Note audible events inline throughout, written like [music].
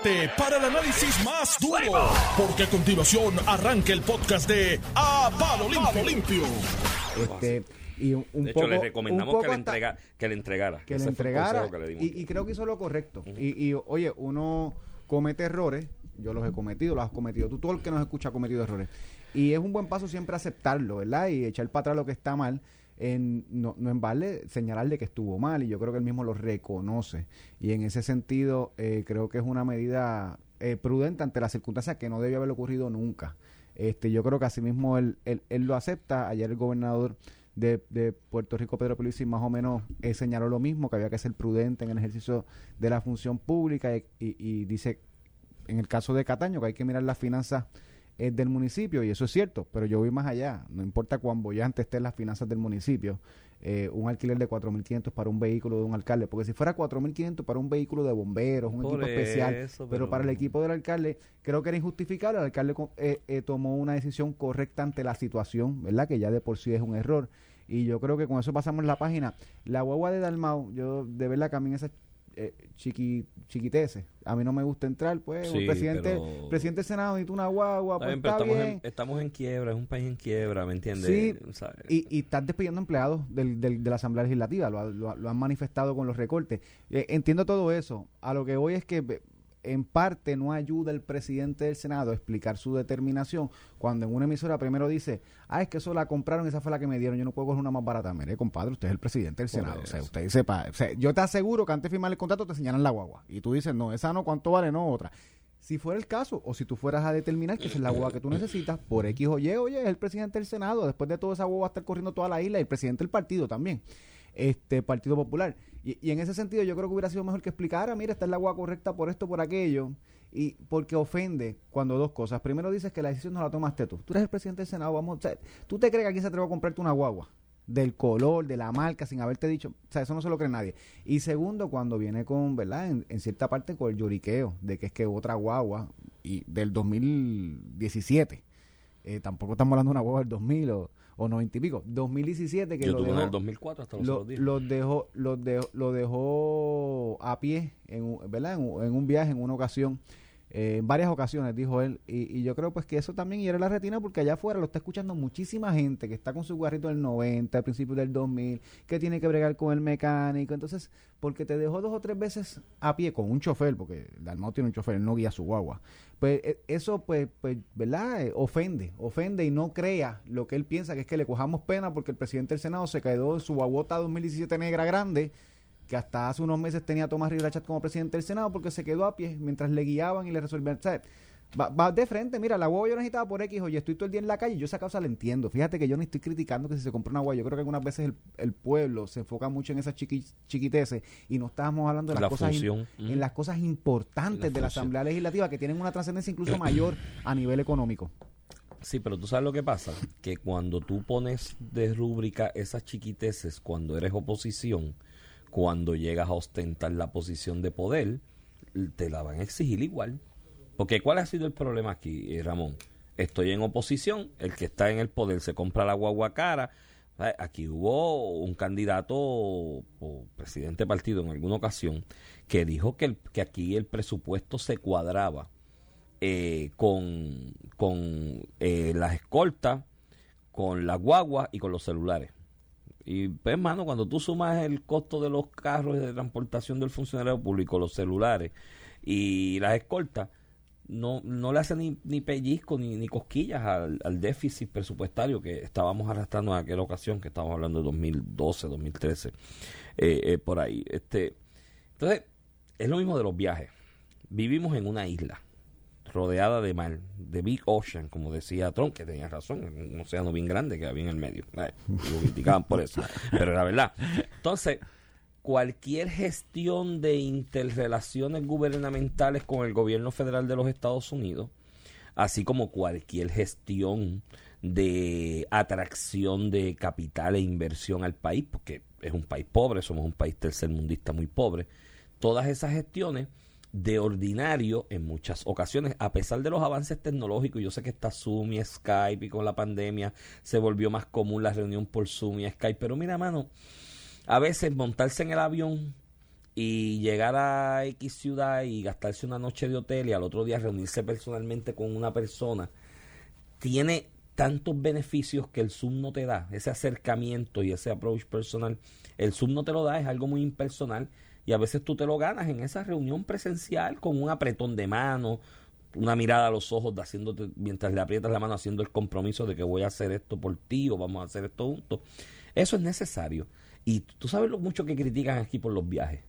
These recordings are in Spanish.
prepárate para el análisis más duro, porque a continuación arranca el podcast de A Palo Limpio. Este, y un, un De hecho, poco, le un recomendamos poco que le, entrega, que le entregara. que le Ese entregara consejo que le dimos. y, y creo que hizo lo correcto. y, y, oye, uno comete errores, yo los he cometido, los has cometido, tú todo el que nos escucha ha cometido errores. Y es un buen paso siempre aceptarlo, ¿verdad? Y echar para atrás lo que está mal. En, no, no en vale señalarle que estuvo mal y yo creo que él mismo lo reconoce. Y en ese sentido eh, creo que es una medida eh, prudente ante las circunstancias que no debió haber ocurrido nunca. Este yo creo que asimismo él, él, él lo acepta. Ayer el gobernador de, de Puerto Rico, Pedro Pierluisi, más o menos eh, señaló lo mismo, que había que ser prudente en el ejercicio de la función pública y, y- y dice, en el caso de Cataño, que hay que mirar las finanzas eh, del municipio, y eso es cierto, pero yo voy más allá, no importa cuán bollante estén las finanzas del municipio, eh, un alquiler de 4.500 para un vehículo de un alcalde, porque si fuera 4.500 para un vehículo de bomberos, un Por equipo especial, eso, pero pero- para el equipo del alcalde creo que era injustificable, el alcalde eh, eh, tomó una decisión correcta ante la situación, ¿verdad? Que ya de por sí es un error. Y yo creo que con eso pasamos la página. La guagua de Dalmau, yo de verdad que a mí esas eh, chiqui, chiquiteces, a mí no me gusta entrar, pues, Sí, un presidente, pero- presidente del Senado necesita una guagua, Está pues bien, pero está estamos, bien. En, estamos en quiebra, es un país en quiebra, ¿me entiendes? Sí, y, y están despidiendo empleados del, del- de la Asamblea Legislativa, lo, lo lo han manifestado con los recortes. Eh, entiendo todo eso. A lo que voy es que en parte no ayuda el presidente del Senado a explicar su determinación cuando en una emisora primero dice, ah, es que eso la compraron, esa fue la que me dieron, yo no puedo coger una más barata. Mire, compadre, usted es el presidente del Senado. O sea, eso. usted dice, pa- o sea, yo te aseguro que antes de firmar el contrato te señalan la guagua. Y tú dices, no, esa no, ¿cuánto vale? No, otra. Si fuera el caso, o si tú fueras a determinar que esa es la guagua que tú necesitas, por X o Y, oye, es el presidente del Senado, después de todo esa guagua va a estar corriendo toda la isla y el presidente del partido también, este Partido Popular. Y, en ese sentido yo creo que hubiera sido mejor que explicara, mira, esta es la guagua correcta por esto, por aquello, y porque ofende cuando dos cosas. Primero dices que la decisión no la tomaste tú. Tú eres el presidente del Senado, vamos, o sea, tú te crees que aquí se atreve a comprarte una guagua del color, de la marca, sin haberte dicho, o sea, eso no se lo cree nadie. Y segundo, cuando viene con, ¿verdad? En, en cierta parte con el lloriqueo de que es que otra guagua y del 2017, eh, tampoco estamos hablando de una guagua del 2000 o, o 90 y pico, 2017 que Yo lo tuve dejó, del 2004 hasta los lo, días. los dejó, los dejó, lo dejó a pie, en, ¿verdad? En, en un viaje, en una ocasión, eh, en varias ocasiones, dijo él. Y, y yo creo pues que eso también hiere la retina porque allá afuera lo está escuchando muchísima gente que está con su guarrito del 90, al principio del 2000, que tiene que bregar con el mecánico. Entonces, porque te dejó dos o tres veces a pie con un chofer, porque Dalmau tiene un chofer, él no guía su guagua. Pues eh, eso, pues, pues ¿verdad? Eh, ofende, ofende y no crea lo que él piensa, que es que le cojamos pena porque el presidente del Senado se quedó en su guaguota 2017 negra grande, que hasta hace unos meses tenía a Tomás Rivera Chat como presidente del Senado porque se quedó a pie mientras le guiaban y le resolvían. Sea, Va, va de frente, mira, la guagua yo necesitaba por X, oye, estoy todo el día en la calle, yo esa causa la entiendo. Fíjate que yo no estoy criticando que si se compra una guagua, yo creo que algunas veces el, el pueblo se enfoca mucho en esas chiqui, chiquiteces y no estábamos hablando de las La cosas en las cosas importantes La de la. Asamblea Legislativa que tienen una trascendencia incluso mayor a nivel económico. Sí, pero tú sabes lo que pasa, que cuando tú pones de rúbrica esas chiquiteces cuando eres oposición, cuando llegas a ostentar la posición de poder, te la van a exigir igual. Porque ¿cuál ha sido el problema aquí, eh, Ramón? Estoy en oposición, el que está en el poder se compra la guagua cara. ¿sabes? Aquí hubo un candidato o presidente de partido en alguna ocasión que dijo que, el- que aquí el presupuesto se cuadraba eh, con, con eh, las escoltas, con la guagua y con los celulares. Y pues, hermano, cuando tú sumas el costo de los carros de transportación del funcionario público, los celulares y las escoltas, no, no le hace ni, ni pellizco ni, ni cosquillas al, al déficit presupuestario que estábamos arrastrando en aquella ocasión, que estábamos hablando de 2012, 2013, eh, eh, por ahí. Este, entonces, es lo mismo de los viajes. Vivimos en una isla rodeada de mar, de Big Ocean, como decía Trump, que tenía razón, un océano bien grande que había en el medio. Eh, lo criticaban por eso, [laughs] pero era verdad. Entonces, cualquier gestión de interrelaciones gubernamentales con el gobierno federal de los Estados Unidos, así como cualquier gestión de atracción de capital e inversión al país, porque es un país pobre, somos un país tercermundista muy pobre, todas esas gestiones de ordinario en muchas ocasiones, a pesar de los avances tecnológicos, yo sé que está Zoom y Skype y con la pandemia se volvió más común la reunión por Zoom y Skype, pero mira, mano, a veces montarse en el avión y llegar a X ciudad y gastarse una noche de hotel y al otro día reunirse personalmente con una persona, tiene tantos beneficios que el Zoom no te da, ese acercamiento y ese approach personal, el Zoom no te lo da, es algo muy impersonal y a veces tú te lo ganas en esa reunión presencial con un apretón de mano, una mirada a los ojos, haciéndote, mientras le aprietas la mano haciendo el compromiso de que voy a hacer esto por ti o vamos a hacer esto juntos. Eso es necesario. Y tú sabes lo mucho que critican aquí por los viajes.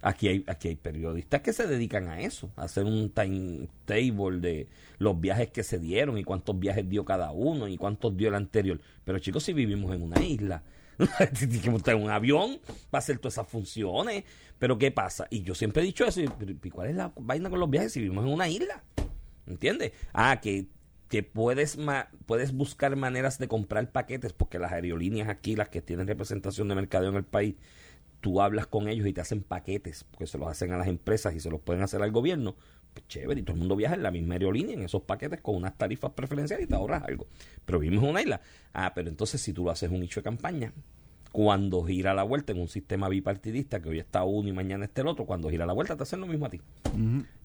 Aquí hay, aquí hay periodistas que se dedican a eso, a hacer un timetable de los viajes que se dieron y cuántos viajes dio cada uno y cuántos dio el anterior. Pero chicos, si vivimos en una isla, [laughs] tienes que montar un avión para hacer todas esas funciones. Pero ¿qué pasa? Y yo siempre he dicho eso, ¿y cuál es la vaina con los viajes si vivimos en una isla? ¿Entiendes? Ah, que, que puedes, puedes buscar maneras de comprar paquetes porque las aerolíneas aquí, las que tienen representación de mercadeo en el país, tú hablas con ellos y te hacen paquetes, porque se los hacen a las empresas y se los pueden hacer al gobierno, pues chévere, y todo el mundo viaja en la misma aerolínea, en esos paquetes con unas tarifas preferenciales y te ahorras algo. Pero vivimos en una isla. Ah, pero entonces si tú lo haces un nicho de campaña, cuando gira la vuelta en un sistema bipartidista, que hoy está uno y mañana está el otro, cuando gira la vuelta te hacen lo mismo a ti.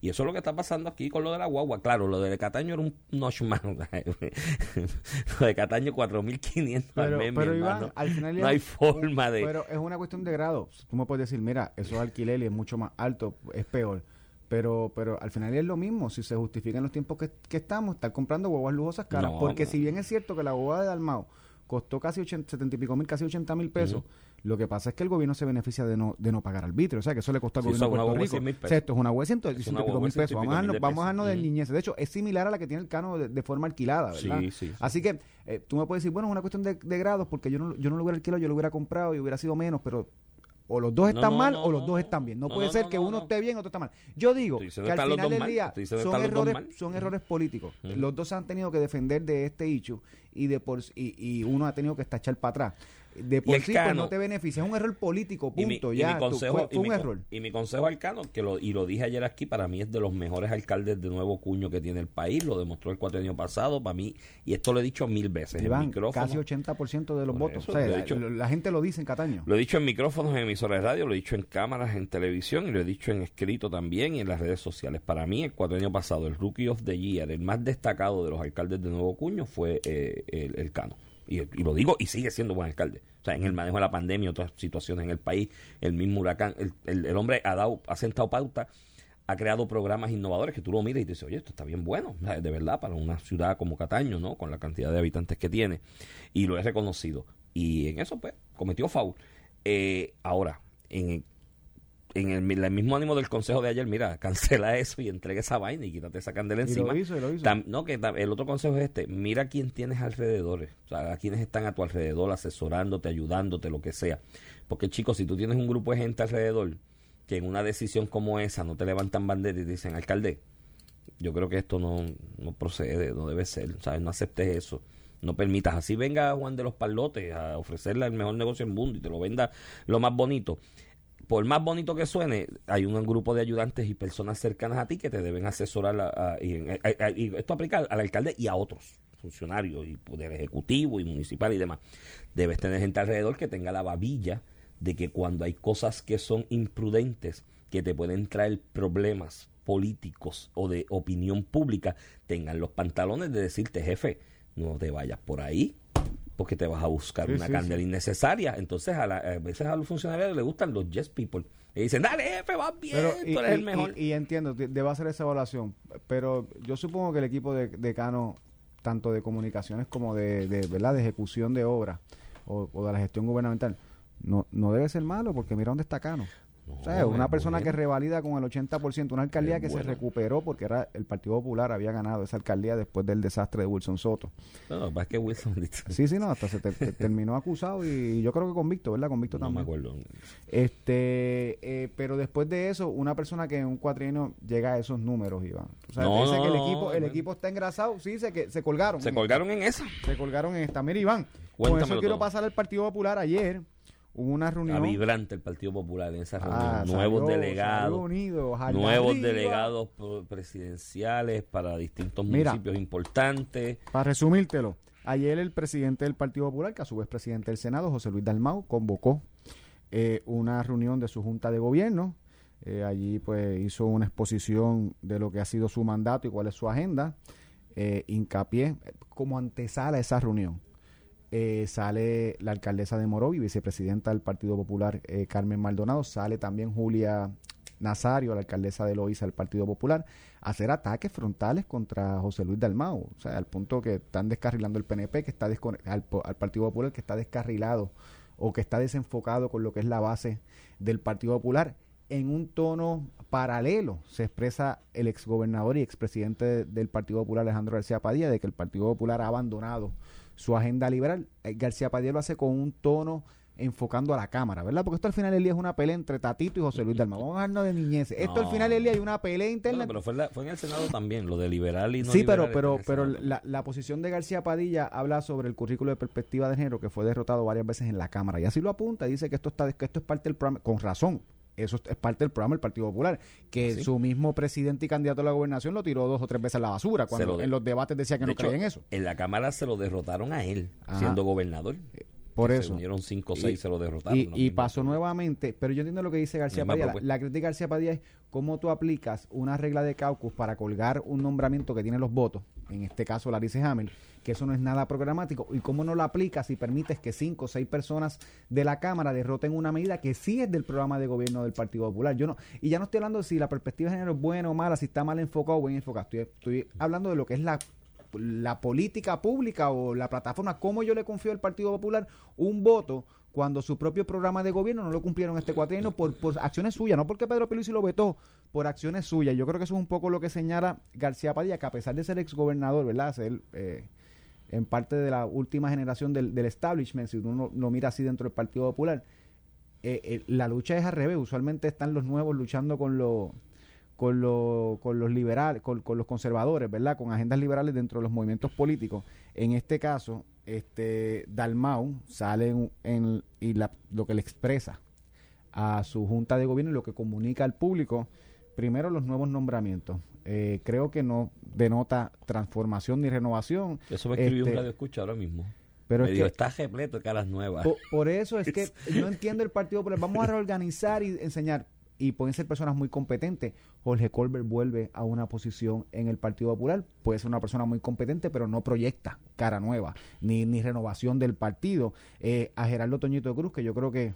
Y eso es lo que está pasando aquí con lo de la guagua. Claro, lo de Cataño era un notch más. [laughs] lo de Cataño 4.500 pero, al Pero Iván, al final no hay forma de... Pero es una cuestión de grado. Tú me puedes decir, mira, eso es alquiler y es mucho más alto, es peor. Pero, pero al final es lo mismo, si se justifican los tiempos que, estamos, estar comprando guaguas lujosas caras. porque si bien es cierto que la guagua de Dalmao costó casi 80, 70 y pico mil, casi 80 mil pesos. Lo que pasa es que el gobierno se beneficia de no, de no pagar arbitrio. O sea, que eso le costó al gobierno de Puerto Rico. O sea, esto es una web de 100 pico mil pesos. Vamos a darnos, vamos a de niñez. De hecho, es similar a la que tiene el cano de, forma alquilada, ¿verdad? Sí, sí, Así que eh, tú me puedes decir, bueno, es una cuestión de, grados, porque yo no, yo no lo hubiera alquilado, yo lo hubiera comprado y hubiera sido menos, pero o los dos están mal o los dos están bien. No, puede ser que uno esté bien y otro está mal. Yo digo que al final del día son errores, son errores políticos. Los dos se han tenido que defender de este hecho y, de por, y, y uno ha tenido que echar para atrás de por sí pues, no te beneficia. Es un error político, punto. ya, mi consejo, fue, un error. Y mi consejo al Cano, que lo, y lo dije ayer aquí, para mí es de los mejores alcaldes de nuevo cuño que tiene el país. Lo demostró el cuatro año pasado, para mí, y esto lo he dicho mil veces. en casi 80% de los votos. la, gente lo dice en Cataño. Lo he dicho en micrófonos, en emisoras de radio, lo he dicho en cámaras, en televisión, y lo he dicho en escrito también y en las redes sociales. Para mí, el cuatro año pasado, el Rookie of the Year, el más destacado de los alcaldes de nuevo cuño fue eh, el, el Cano. Y, lo digo, y sigue siendo buen alcalde. O sea, en el manejo de la pandemia, otras situaciones en el país, el mismo huracán, el, el, hombre ha dado, ha sentado pauta, ha creado programas innovadores que tú lo miras y dices, oye, esto está bien bueno, de verdad, para una ciudad como Cataño, ¿no? Con la cantidad de habitantes que tiene. Y lo he reconocido. Y en eso, pues, cometió foul. Eh, ahora, en, en el, mismo ánimo del consejo de ayer, mira, [laughs] cancela eso y entrega esa vaina y quítate esa candela encima. no, que el otro consejo es este, mira quién tienes alrededor, o sea, a quienes están a tu alrededor asesorándote, ayudándote, lo que sea. Porque chicos, si tú tienes un grupo de gente alrededor que en una decisión como esa no te levantan bandera y te dicen, alcalde, yo creo que esto no, no procede, no debe ser, ¿sabes? No aceptes eso no permitas así venga Juan de los Palotes a ofrecerle el mejor negocio del mundo y te lo venda lo más bonito por más bonito que suene, hay un grupo de ayudantes y personas cercanas a ti que te deben asesorar. y, esto aplica al alcalde y a otros funcionarios, y poder ejecutivo y municipal y demás. Debes tener gente alrededor que tenga la babilla de que cuando hay cosas que son imprudentes, que te pueden traer problemas políticos o de opinión pública, tengan los pantalones de decirte, jefe, no te vayas por ahí, porque te vas a buscar una candela innecesaria. Entonces, a, veces a los funcionarios les gustan los yes people. Y dicen, dale, jefe, vas bien, tú eres el mejor. Y, entiendo, debe hacer esa evaluación. Pero yo supongo que el equipo de, de Cano, tanto de comunicaciones como de, ¿verdad? de ejecución de obras o, o, de la gestión gubernamental, no, no debe ser malo, porque mira dónde está Cano o sea, una persona que revalida con el 80%, una alcaldía que se recuperó porque era el Partido Popular había ganado esa alcaldía después del desastre de Wilson Soto. No, es que Wilson... [laughs] Sí, sí, no, hasta se terminó acusado y yo creo que convicto, ¿verdad? Convicto también. No me acuerdo. Este, eh, pero después de eso, una persona que en un cuatrienio llega a esos números, Iván. O sea, no, dice que el equipo, el equipo está engrasado, sí, se, que se colgaron. Se colgaron en esa. Se colgaron en esta. Mira, Iván, con eso quiero pasar al Partido Popular ayer Hubo una reunión. vibrante el Partido Popular en esa ah, reunión. nuevos delegados. nuevos delegados presidenciales para distintos municipios importantes. Para resumírtelo, ayer el presidente del Partido Popular, que a su vez presidente del Senado, José Luis Dalmau, convocó eh, una reunión de su junta de gobierno Eh, allí pues hizo una exposición de lo que ha sido su mandato y cuál es su agenda. Eh, hincapié como antesala a esa reunión. Eh, sale la alcaldesa de Morovi, vicepresidenta del Partido Popular, eh, Carmen Maldonado, sale también Julia Nazario, la alcaldesa de Loíza del Partido Popular, a hacer ataques frontales contra José Luis Dalmau, o sea, al punto que están descarrilando el PNP, que está al, al Partido Popular, que está descarrilado o que está desenfocado con lo que es la base del Partido Popular. En un tono paralelo se expresa el exgobernador y expresidente del Partido Popular, Alejandro García Padilla, de que el Partido Popular ha abandonado su agenda liberal. Eh, García Padilla lo hace con un tono enfocando a la Cámara, ¿verdad? Porque esto al final del día es una pelea entre Tatito y José Luis Dalma. Vamos a dejarnos de niñez. Esto al final del día hay una pelea interna. pero fue, en el Senado también, lo de liberal y no Sí, pero, pero, pero la, la, posición de García Padilla habla sobre el currículo de perspectiva de género que fue derrotado varias veces en la Cámara. Y así lo apunta y dice que esto, está, que esto es parte del programa, con razón, eso es parte del programa del Partido Popular, que ¿Ah, su mismo presidente y candidato a la gobernación lo tiró dos o tres veces a la basura, cuando en los debates decía que no creía en eso. En la Cámara se lo derrotaron a él, siendo gobernador. Por eso. Se unieron cinco o seis, se lo derrotaron. Y, pasó nuevamente, pero yo entiendo lo que dice García Padilla. La, la, crítica de García Padilla es cómo tú aplicas una regla de caucus para colgar un nombramiento que tiene los votos, en este caso Larice Hamel, que eso no es nada programático, y cómo no lo aplicas y permites que cinco o seis personas de la Cámara derroten una medida que sí es del programa de gobierno del Partido Popular. Yo no, y ya no estoy hablando de si la perspectiva de género es buena o mala, si está mal enfocado o bien enfocado. Estoy, estoy hablando de lo que es la la política pública o la plataforma, cómo yo le confío al Partido Popular un voto cuando su propio programa de gobierno no lo cumplieron este cuatrienio por, por acciones suyas, no porque Pedro Pelusi lo vetó, por acciones suyas. Yo creo que eso es un poco lo que señala García Padilla, que a pesar de ser exgobernador, ¿verdad? Ser, eh, en parte de la última generación del, establishment, si uno lo mira así dentro del Partido Popular, eh, eh, la lucha es al revés. Usualmente están los nuevos luchando con los con, con los liberales, con, los conservadores, ¿verdad? Con agendas liberales dentro de los movimientos políticos. En este caso, este Dalmau sale en, y lo que le expresa a su junta de gobierno y lo que comunica al público, primero los nuevos nombramientos. Eh, creo que no denota transformación ni renovación. Eso me escribió un este, radio escucha ahora mismo. Pero es que, está repleto de caras nuevas. Por, eso es que [laughs] no entiendo el partido, pero vamos a reorganizar y enseñar y pueden ser personas muy competentes. Jorge Colbert vuelve a una posición en el Partido Popular, puede ser una persona muy competente, pero no proyecta cara nueva, ni, ni renovación del partido. Eh, a Gerardo Toñito Cruz, que yo creo que,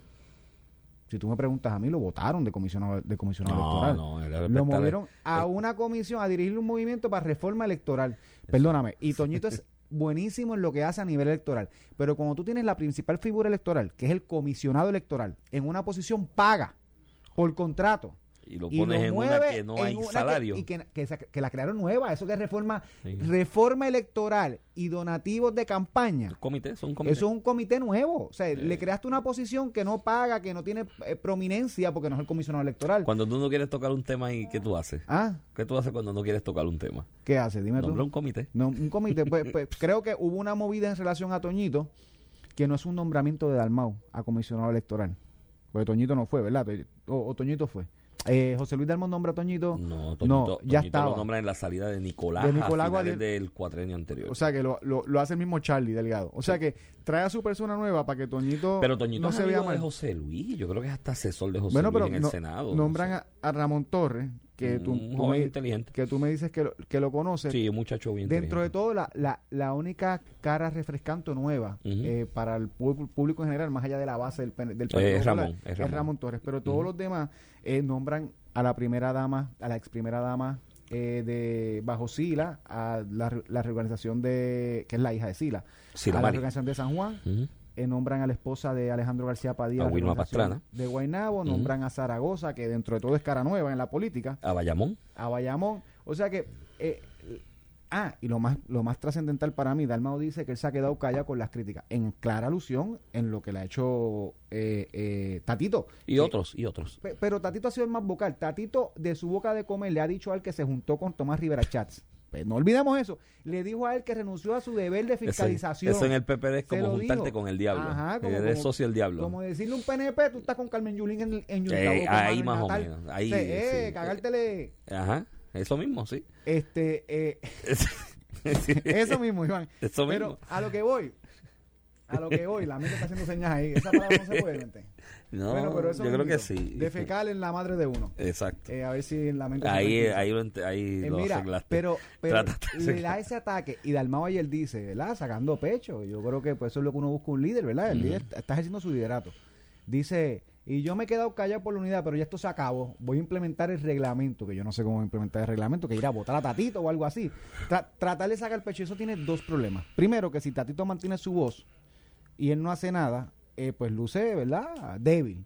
si tú me preguntas a mí, lo votaron de comisionado, de comisionado electoral. No, lo movieron a una comisión, a dirigir un movimiento para reforma electoral. Perdóname, y Toñito es [laughs] buenísimo en lo que hace a nivel electoral, pero cuando tú tienes la principal figura electoral, que es el comisionado electoral, en una posición paga, por contrato. Y lo pones en una que no hay salario. y que, que, la crearon nueva. Eso que es reforma, reforma electoral y donativos de campaña. Comité, son Eso es un comité nuevo. O sea, le creaste una posición que no paga, que no tiene eh, prominencia porque no es el comisionado electoral. Cuando tú no quieres tocar un tema, ¿y qué tú haces? ¿Ah? ¿Qué tú haces cuando no quieres tocar un tema? ¿Qué haces? Dime tú. un comité. No, un comité. pues, pues [laughs] creo que hubo una movida en relación a Toñito que no es un nombramiento de Dalmau a comisionado electoral. Porque Toñito no fue, ¿verdad? O, Toñito fue. Eh, José Luis Dalmón nombra a Toñito. No, Toñito, ya estaba. lo nombra en la salida de Nicolás, de Nicolás a del cuatrenio anterior. O sea que lo, lo, hace el mismo Charlie Delgado. O sea que trae a su persona nueva para que Toñito. Pero Toñito no se vea mal. de José Luis. Yo creo que es hasta asesor de José Luis en el Senado. Nombran a, Ramón Torres, que tú, me, inteligente. que tú me dices que lo, que lo conoces. Sí, un muchacho bien Dentro de todo, la, la, la única cara refrescante nueva eh, para el público en general, más allá de la base del, del Partido es, Ramón, es, Ramón. Torres. Pero todos los demás eh, nombran a la primera dama, a la ex primera dama eh, de bajo Sila, a la, la reorganización de, que es la hija de Sila, a la reorganización de San Juan. Eh, nombran a la esposa de Alejandro García Padilla de Guaynabo, nombran a Zaragoza, que dentro de todo es cara nueva en la política. A Bayamón. A Bayamón. O sea que eh, Ah, y lo más, lo más trascendental para mí, Dalmao dice que él se ha quedado callado con las críticas, en clara alusión en lo que le ha hecho eh, eh, Tatito. Y otros, y otros. pero Tatito ha sido el más vocal. Tatito, de su boca de comer, le ha dicho a él que se juntó con Tomás Rivera Chats. Pues no olvidemos eso. Le dijo a él que renunció a su deber de fiscalización. Eso, en el PPD es como juntarte con el diablo. Ajá, como, Eres socio del diablo. Como decirle un PNP, tú estás con Carmen Yulín en, en eh, Ahí más o menos. Ahí, eh, cagártele. Ajá. Eso mismo, sí. Este, eh, [laughs] eso mismo, Iván. [laughs] Eso Pero a lo que voy, A lo que voy, la mente está haciendo señas ahí. Esa palabra no se puede, [laughs] mente. No, Bueno, pero eso yo creo que sí. Defecar en la madre de uno. Exacto. Eh, a ver si en la mente. ahí, ahí, lo ahí Eh, lo mira, arreglaste. pero, [laughs] pero de le da ese ataque y Dalmau ayer dice, ¿verdad? Sacando pecho. Yo creo que pues, eso es lo que uno busca un líder, ¿verdad? El líder está ejerciendo su liderato. Dice, y yo me he quedado callado por la unidad, pero ya esto se acabó. Voy a implementar el reglamento, que yo no sé cómo implementar el reglamento, que ir a votar a Tatito o algo así. Tra- tratar de sacar pecho, eso tiene dos problemas. Primero, que si Tatito mantiene su voz y él no hace nada, eh, pues luce, ¿verdad? Débil.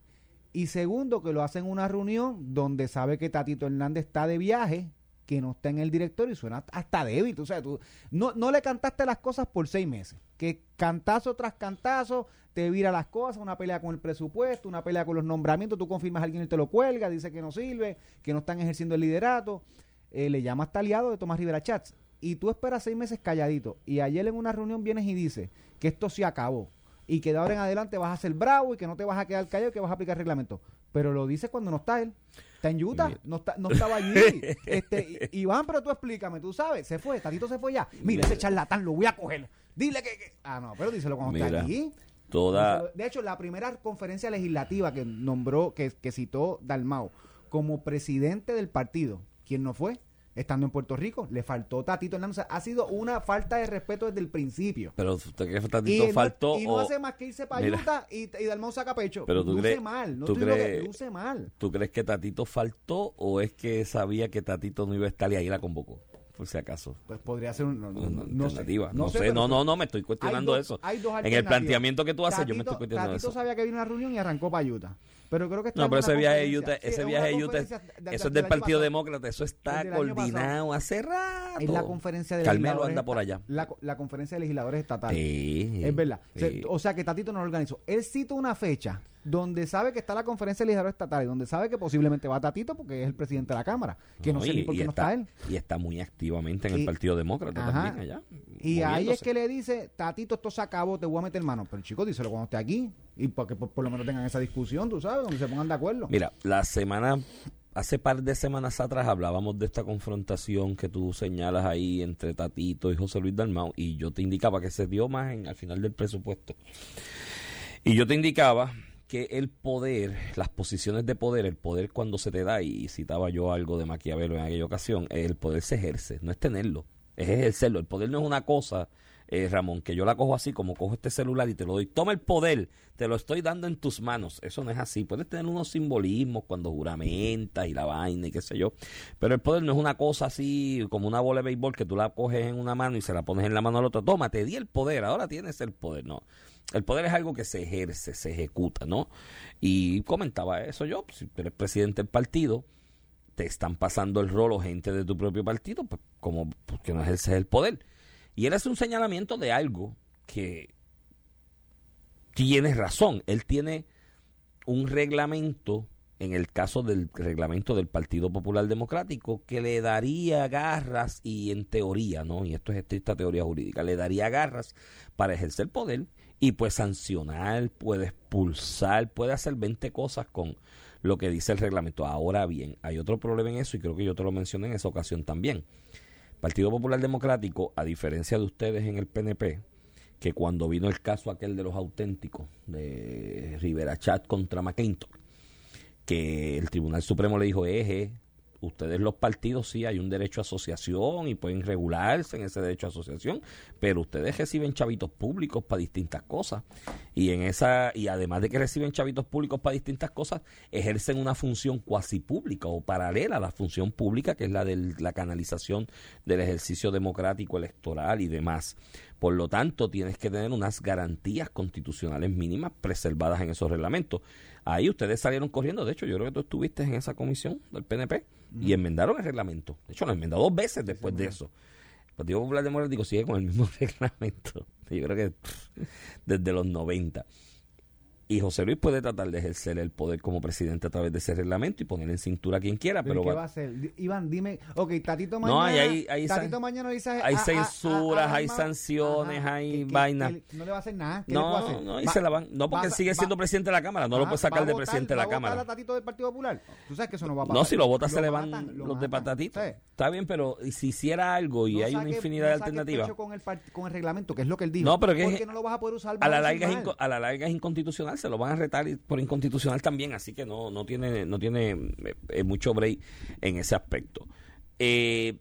Y segundo, que lo hace en una reunión donde sabe que Tatito Hernández está de viaje, que no está en el directorio y suena hasta débil. Tú sabes, tú no, no le cantaste las cosas por seis meses. Que cantazo tras cantazo te vira las cosas, una pelea con el presupuesto, una pelea con los nombramientos, tú confirmas a alguien y te lo cuelga, dice que no sirve, que no están ejerciendo el liderato. Eh, le llama hasta aliado de Tomás Rivera Chats. Y tú esperas seis meses calladito. Y ayer en una reunión vienes y dices que esto se acabó y que de ahora en adelante vas a ser bravo y que no te vas a quedar callado y que vas a aplicar reglamento. Pero lo dice cuando no está él. Está en Utah, no, está, no estaba allí. [laughs] este, Iván, pero tú explícame, tú sabes, se fue, Tatito se fue ya. Mira, ese charlatán lo voy a coger. Dile que... que- Ah, no, pero díselo cuando está allí. Toda. De hecho, la primera conferencia legislativa que nombró, que, que citó Dalmau como presidente del partido, ¿quién no fue? Estando en Puerto Rico, le faltó Tatito Hernández. O sea, ha sido una falta de respeto desde el principio. pero usted que Y, Tatito no- faltó y no o- hace más que irse para. Utah y, y Dalmau saca pecho. Pero tú luce crees- mal, no tú diciendo que crees- luce mal. ¿Tú crees que Tatito faltó o es que sabía que Tatito no iba a estar y ahí la convocó? Por si acaso. Pues podría ser un, no, no- Una no sé. alternativa. No, sé, no, no, no, me estoy cuestionando dos- eso. hay dos En el planteamiento que tú haces, yo me Tatito- estoy cuestionando Tatito eso. sabía que vino una reunión y arrancó para Utah. Pero creo que está No, pero ese viaje de. Utah, ese viaje de Utah, eso es del Partido. Demócrata, eso está coordinado hace rato. Es la conferencia de Carmelo anda por allá. La, la conferencia de legisladores estatales. Sí, Es verdad. O sea, sí. O sea, que Tatito no lo organizó. Él cita una fecha donde sabe que está la conferencia de legisladores estatales, donde sabe que posiblemente va Tatito porque es el presidente de la Cámara. Que no, sé y- ni por qué y no está él. Y está muy activamente en Y- el Partido Demócrata Ajá. también allá. Y ahí es que le dice, Tatito, esto se acabó, te voy a meter mano. Pero chicos, díselo cuando esté aquí. Y para que por, por lo menos tengan esa discusión, tú sabes, donde se pongan de acuerdo. Mira, la semana, hace par de semanas atrás hablábamos de esta confrontación que tú señalas ahí entre Tatito y José Luis Dalmau y yo te indicaba que se dio más en, al final del presupuesto. Y yo te indicaba que el poder, las posiciones de poder, el poder cuando se te da, y citaba yo algo de Maquiavelo en aquella ocasión, el poder se ejerce, no es tenerlo, es ejercerlo. El poder no es una cosa, eh, Ramón, que yo la cojo así como cojo este celular y te lo doy. Toma el poder, te lo estoy dando en tus manos. Eso no es así. Puedes tener unos simbolismos cuando juramentas y la vaina y qué sé yo. Pero el poder no es una cosa así como una bola de béisbol que tú la coges en una mano y se la pones en la mano al otro. Toma, te di el poder, ahora tienes el poder. No. El poder es algo que se ejerce, se ejecuta, ¿no? Y comentaba eso yo, pues, si eres presidente del partido, te están pasando el rol o gente de tu propio partido, pues como porque no ejerces el poder. Y él hace un señalamiento de algo que tienes razón. Él tiene un reglamento, en el caso del reglamento del Partido Popular Democrático, que le daría garras y en teoría, ¿no? Y esto es estricta teoría jurídica, le daría garras para ejercer poder y pues sancionar, puede expulsar, puede hacer 20 cosas con lo que dice el reglamento. Ahora bien, hay otro problema en eso y creo que yo te lo mencioné en esa ocasión también. Partido Popular Democrático, a diferencia de ustedes en el PNP, que cuando vino el caso aquel de los auténticos, de Rivera Chat contra McClintock, que el Tribunal Supremo le dijo, eje, ustedes los partidos sí hay un derecho a asociación y pueden regularse en ese derecho a asociación, pero ustedes reciben chavitos públicos para distintas cosas y en esa y además de que reciben chavitos públicos para distintas cosas, ejercen una función cuasi pública o paralela a la función pública que es la de la canalización del ejercicio democrático electoral y demás. Por lo tanto, tienes que tener unas garantías constitucionales mínimas preservadas en esos reglamentos. Ahí ustedes salieron corriendo. De hecho, yo creo que tú estuviste en esa comisión del PNP y enmendaron el reglamento. De hecho, lo enmendó dos veces después de eso. El Partido Popular Democrático sigue con el mismo [laughs] reglamento. Yo creo que pff, desde los 90. Y José Luis puede tratar de ejercer el poder como presidente a través de ese reglamento y poner en cintura a quien quiera, ¿Pero pero qué va- va a hacer? Iván, dime. Ok, Tatito mañana. No, hay- hay- hay Tatito san- mañana dice. hay a- a- a- censuras, a- hay sanciones, hay vainas. no le va a hacer nada. ¿Qué No, hacer? no, y Va- se la van. No, porque va- sigue siendo presidente de la Cámara, no lo Ah, puede sacar de votar- presidente de la Cámara. a Tatito del Partido Popular. Tú sabes que eso no va a pasar. No, si lo vota se le van matan, lo los de patatito. Sí. Está bien, pero si hiciera algo y No hay una infinidad no de alternativas. Con el, con el reglamento, que es lo que él dijo. No, pero que no lo vas a poder usar. a la, larga es mal. Se lo van a retar por inconstitucional también, así que no, no tiene, no tiene eh, mucho break en ese aspecto. Eh,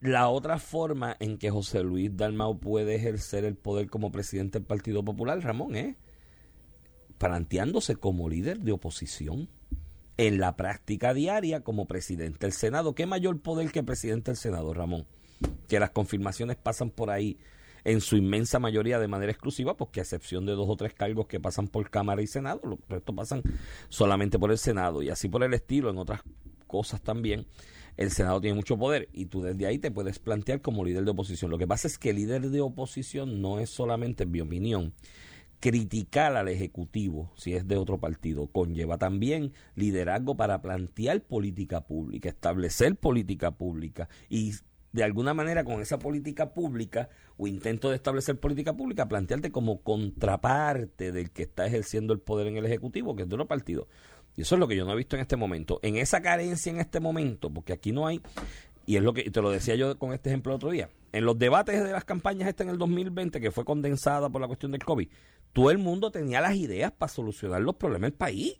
la otra forma en que José Luis Dalmau puede ejercer el poder como presidente del Partido Popular, Ramón, es planteándose como líder de oposición en la práctica diaria como presidente del Senado. ¿Qué mayor poder que presidente del Senado, Ramón? Que las confirmaciones pasan por ahí en su inmensa mayoría de manera exclusiva, porque a excepción de dos o tres cargos que pasan por Cámara y Senado, los restos pasan solamente por el Senado y así por el estilo en otras cosas también. El Senado tiene mucho poder y tú desde ahí te puedes plantear como líder de oposición. Lo que pasa es que el líder de oposición no es solamente, en mi opinión, criticar al Ejecutivo, si es de otro partido, conlleva también liderazgo para plantear política pública, establecer política pública y de alguna manera con esa política pública o intento de establecer política pública, plantearte como contraparte del que está ejerciendo el poder en el Ejecutivo, que es de otro partido. Y eso es lo que yo no he visto en este momento. En esa carencia en este momento, porque aquí no hay, y es lo que te lo decía yo con este ejemplo el otro día, en los debates de las campañas esta en el 2020, que fue condensada por la cuestión del COVID, todo el mundo tenía las ideas para solucionar los problemas del país.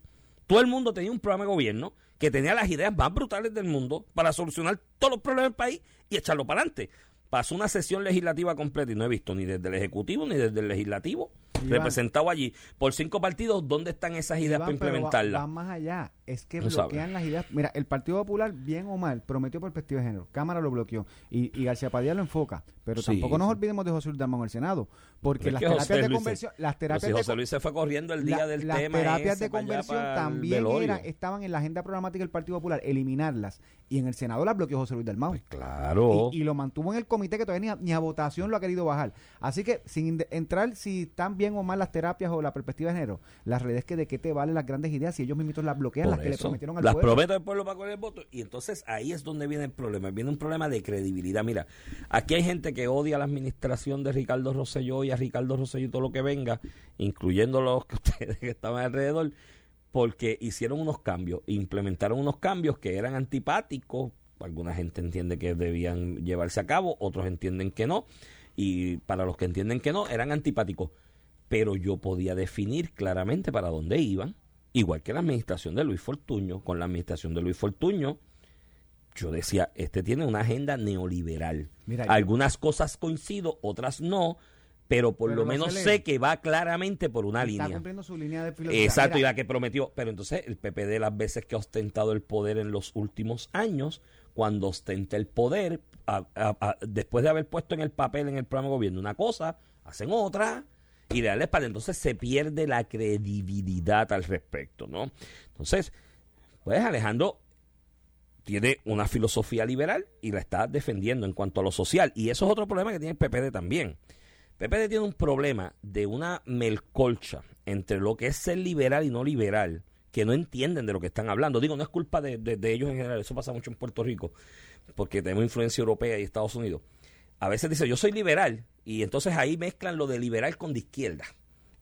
Todo el mundo tenía un programa de gobierno que tenía las ideas más brutales del mundo para solucionar todos los problemas del país y echarlo para adelante. Pasó una sesión legislativa completa y no he visto ni desde el Ejecutivo ni desde el Legislativo Iván. representado allí por cinco partidos. ¿Dónde están esas ideas Iván, para implementarlas? Va, más allá. Es que No sabe. bloquean las ideas. Mira, el Partido Popular, bien o mal, prometió perspectiva de género. Cámara lo bloqueó. Y, y García Padilla lo enfoca. Pero Sí, tampoco nos sí. olvidemos de José Luis Dalmau en el Senado. Porque las terapias José de conversión. Las terapias si de José con- Luis se fue corriendo el día la- del las tema terapias ese de conversión también era- estaban en la agenda programática del Partido Popular. Eliminarlas. Y en el Senado las bloqueó José Luis Dalmau. Pues claro. Y, y lo mantuvo en el comité que todavía ni a, ni a votación lo ha querido bajar. Así que sin entrar si están bien o mal las terapias o la perspectiva de género, la realidad es que de qué te valen las grandes ideas si ellos mismos las bloquean, Por las que le prometieron al las pueblo. promete al pueblo para coger el voto. Y entonces ahí es donde viene el problema. Viene un problema de credibilidad. Mira, aquí hay gente que odia la administración de Ricardo Rosselló y a Ricardo Rosselló y todo lo que venga, incluyendo los que [laughs] ustedes que estaban alrededor, porque hicieron unos cambios, implementaron unos cambios que eran antipáticos. Alguna gente entiende que debían llevarse a cabo, otros entienden que no. Y para los que entienden que no, eran antipáticos. Pero yo podía definir claramente para dónde iban. Igual que la administración de Luis Fortuño. Con la administración de Luis Fortuño, yo decía, este tiene una agenda neoliberal. Mira, yo- Algunas cosas coincido, otras no, pero por Pero lo no menos sé que va claramente por una Está línea. cumpliendo su línea de filosofía. Exacto, y la que prometió. Pero entonces el PPD las veces que ha ostentado el poder en los últimos años, cuando ostenta el poder, a- a- a- después de haber puesto en el papel en el programa de gobierno una cosa, hacen otra, y de darle para entonces se pierde la credibilidad al respecto, ¿no? Entonces, pues Alejandro tiene una filosofía liberal y la está defendiendo en cuanto a lo social. Y eso es otro problema que tiene el PPD también. PPD tiene un problema de una melcolcha entre lo que es ser liberal y no liberal, que no entienden de lo que están hablando. Digo, no es culpa de- de ellos en general, eso pasa mucho en Puerto Rico, porque tenemos influencia europea y Estados Unidos. A veces dice, yo soy liberal, y entonces ahí mezclan lo de liberal con de izquierda.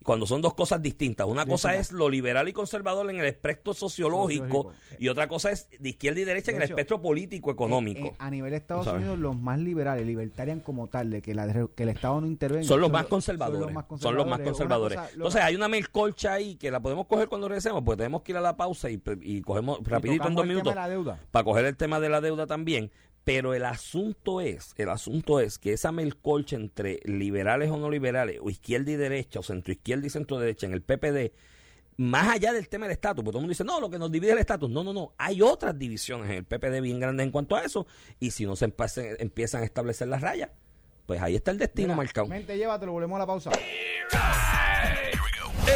Cuando son dos cosas distintas. Una cosa es lo liberal y conservador en el espectro sociológico, Sociológico. y otra cosa es de izquierda y derecha en el espectro político económico. eh, eh, a nivel de Estados ¿Sabes? Unidos, los más liberales, libertarian como tal, de que, la- que el Estado no intervenga. son los más conservadores. Son los más Son los más Una conservadores. cosa- Entonces hay una melcolcha ahí que la podemos coger cuando regresemos, pues tenemos que ir a la pausa y, y cogemos rapidito en dos minutos para coger el tema de la deuda también. Pero el asunto es, el asunto es que esa melcolcha entre liberales o no liberales, o izquierda y derecha, o centro izquierda y centro derecha en el PPD, más allá del tema del estatus, porque todo el mundo dice, no, lo que nos divide es el estatus. No, no, no. Hay otras divisiones en el PPD bien grandes en cuanto a eso. Y si no se empecen- empiezan a establecer las rayas, pues ahí está el destino Mira, marcado. Mente, llévatelo, volvemos a la pausa.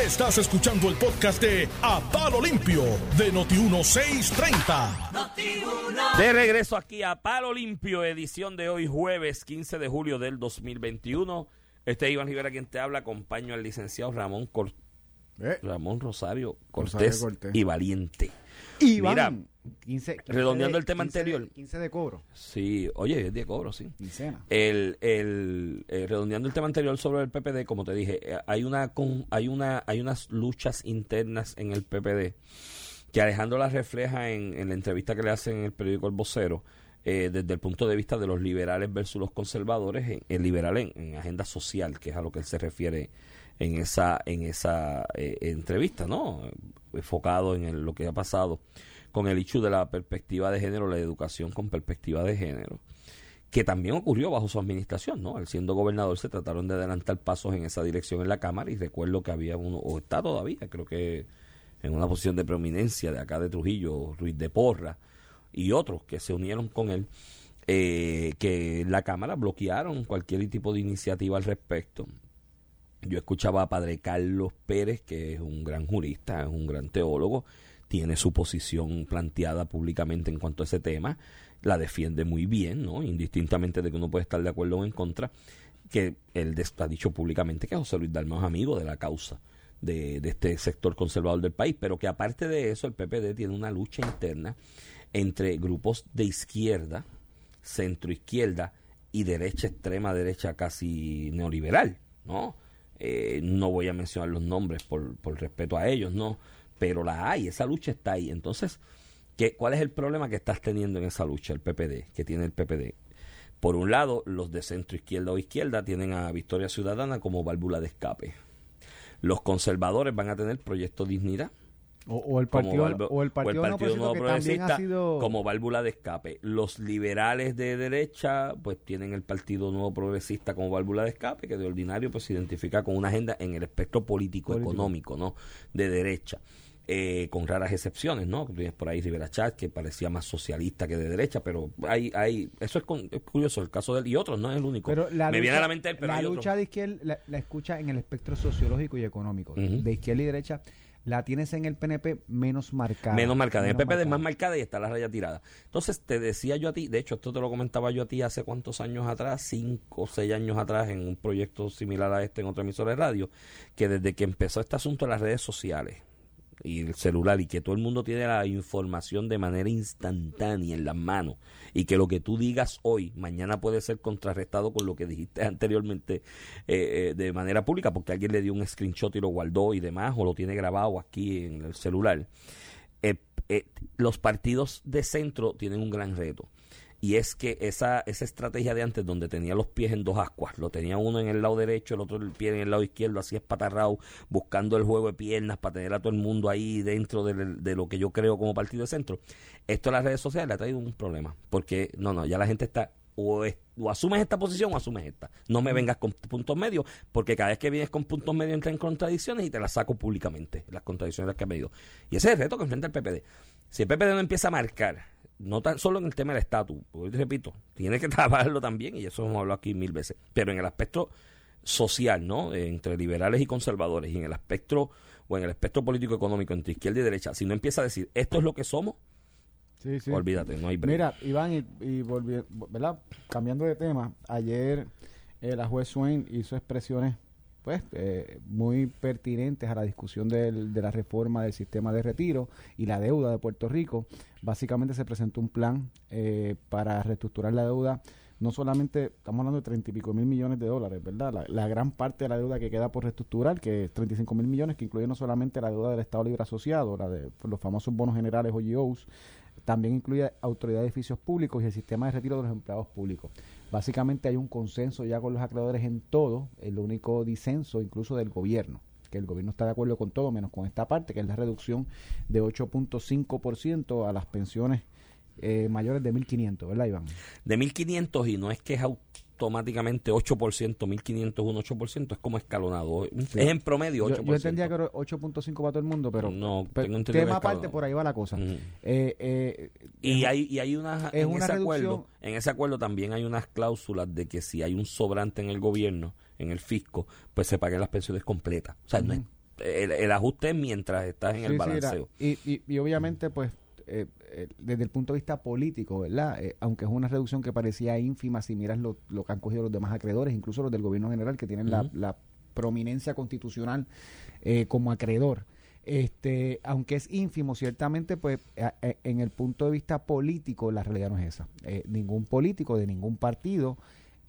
Estás escuchando el podcast de A Palo Limpio de Noti1630. De regreso aquí a Palo Limpio, edición de hoy, jueves 15 de julio del 2021. Este es Iván Rivera quien te habla. Acompaño al licenciado Ramón Cor- Eh. Ramón Rosario Rosario Cortés, y Valiente. Mira, van 15, 15 redondeando de- el tema 15 de- anterior. 15 de cobro, Sí, oye, es de cobro, sí. quincena. El, el, eh, redondeando el tema anterior sobre el PPD, como te dije, eh, hay una con, hay una hay unas luchas internas en el PPD que Alejandro las refleja en, en la entrevista que le hacen en el periódico El Vocero eh, desde el punto de vista de los liberales versus los conservadores, en- el liberal en, en agenda social, que es a lo que él se refiere en esa en esa eh, entrevista, ¿no? Enfocado en el- lo que ha pasado con el hecho de la perspectiva de género, la educación con perspectiva de género que también ocurrió bajo su administración, ¿no? Él siendo gobernador se trataron de adelantar pasos en esa dirección en la Cámara y recuerdo que había uno, o está todavía, creo que en una posición de prominencia de acá de Trujillo, Ruiz de Porra y otros que se unieron con él, eh, que en la Cámara bloquearon cualquier tipo de iniciativa al respecto. Yo escuchaba a Padre Carlos Pérez, que es un gran jurista, es un gran teólogo, tiene su posición planteada públicamente en cuanto a ese tema, la defiende muy bien, ¿no? Indistintamente de que uno puede estar de acuerdo o en contra, que él ha dicho públicamente que José Luis Dalmau es amigo de la causa de, de este sector conservador del país, pero que aparte de eso el PPD tiene una lucha interna entre grupos de izquierda, centro izquierda y derecha extrema derecha casi neoliberal, ¿no? Eh, no voy a mencionar los nombres por, por respeto a ellos, ¿no? Pero la hay, esa lucha está ahí. Entonces, ¿qué, ¿cuál es el problema que estás teniendo en esa lucha, el PPD, que tiene el PPD? Por un lado, los de centro izquierda o izquierda tienen a Victoria Ciudadana como válvula de escape. Los conservadores van a tener Proyecto Dignidad, O, o el partido, o el partido, Nuevo que también ha sido... como válvula de escape. Los liberales de derecha pues tienen el Partido Nuevo Progresista como válvula de escape, que de ordinario pues se identifica con una agenda en el espectro político, Político. económico, ¿no? De derecha. Eh, con raras excepciones, ¿no? Tienes por ahí Rivera Chat, que parecía más socialista que de derecha, pero hay, hay, eso es, con- es curioso, el caso de él, y otros, no es el único. Pero la Me lucha, viene a la mente él, pero la hay de izquierda la, la escucha en el espectro sociológico y económico. De izquierda y derecha la tienes en el PNP menos marcada. Menos marcada. En el PPD es más marcada. marcada y está la raya tirada. Entonces, te decía yo a ti, de hecho, esto te lo comentaba yo a ti hace cuántos años atrás, cinco o seis años atrás, en un proyecto similar a este en otra emisora de radio, que desde que empezó este asunto de las redes sociales y el celular y que todo el mundo tiene la información de manera instantánea en las manos y que lo que tú digas hoy mañana puede ser contrarrestado con lo que dijiste [laughs] anteriormente eh, eh, de manera pública porque alguien le dio un screenshot y lo guardó y demás o lo tiene grabado aquí en el celular eh, los partidos de centro tienen un gran reto. Y es que esa, esa estrategia de antes, donde tenía los pies en dos ascuas, lo tenía uno en el lado derecho, el otro el pie en el lado izquierdo, así espatarrado, buscando el juego de piernas para tener a todo el mundo ahí dentro de, de lo que yo creo como partido de centro. Esto a las redes sociales le ha traído un problema. Porque, no, no, ya la gente está o, es- o asumes esta posición o asumes esta. No me vengas con puntos medios, porque cada vez que vienes con puntos medios entra en contradicciones y te las saco públicamente, las contradicciones las que has medido. Y ese es el reto que enfrenta el PPD. Si el PPD no empieza a marcar, no tan solo en el tema del estatus, porque te repito, tiene que [laughs] trabajarlo también, y eso hemos hablado aquí mil veces, pero en el aspecto social, ¿no? Entre liberales y conservadores, y en el aspecto, o en el espectro político económico entre izquierda y derecha, si no empieza a decir, esto es lo que somos, Sí, sí. olvídate, no hay break. Mira, Iván, y, y volvi- ¿verdad? cambiando de tema, ayer eh, la juez Swain hizo expresiones pues eh, muy pertinentes a la discusión del- de la reforma del sistema de retiro y la deuda de Puerto Rico. Básicamente se presentó un plan eh, para reestructurar la deuda. No solamente, estamos hablando de treinta y pico mil millones de dólares, ¿verdad? La, gran parte de la deuda que queda por reestructurar, que es 35 mil millones, que incluye no solamente la deuda del Estado Libre Asociado, la de los famosos bonos generales o GOs, también incluye autoridad de edificios públicos y el sistema de retiro de los empleados públicos. Básicamente hay un consenso ya con los acreedores en todo, el único disenso incluso del gobierno, que el gobierno está de acuerdo con todo menos con esta parte, que es la reducción de 8.5% a las pensiones eh, mayores de 1.500, ¿verdad, Iván? de 1500 y no es que es automáticamente 8%, 1500 un 8%, es como escalonado. Es en promedio 8%. Yo, yo entendía que era 8.5 para todo el mundo, pero, No, pero tengo entendido tema aparte, por ahí va la cosa. Eh, eh, Y hay, y hay unas, es en una ese reducción- acuerdo, en ese acuerdo también hay unas cláusulas de que si hay un sobrante en el gobierno, en el fisco, pues se paguen las pensiones completas. O sea, no es- el, el ajuste es mientras estás en Sí, el balanceo. y, y obviamente, pues, eh, eh, desde el punto de vista político, ¿verdad? Eh, aunque es una reducción que parecía ínfima si miras lo, lo que han cogido los demás acreedores, incluso los del gobierno general, que tienen la, la prominencia constitucional eh, como acreedor. Este, aunque es ínfimo, ciertamente, pues en el punto de vista político, la realidad no es esa. ningún político de ningún partido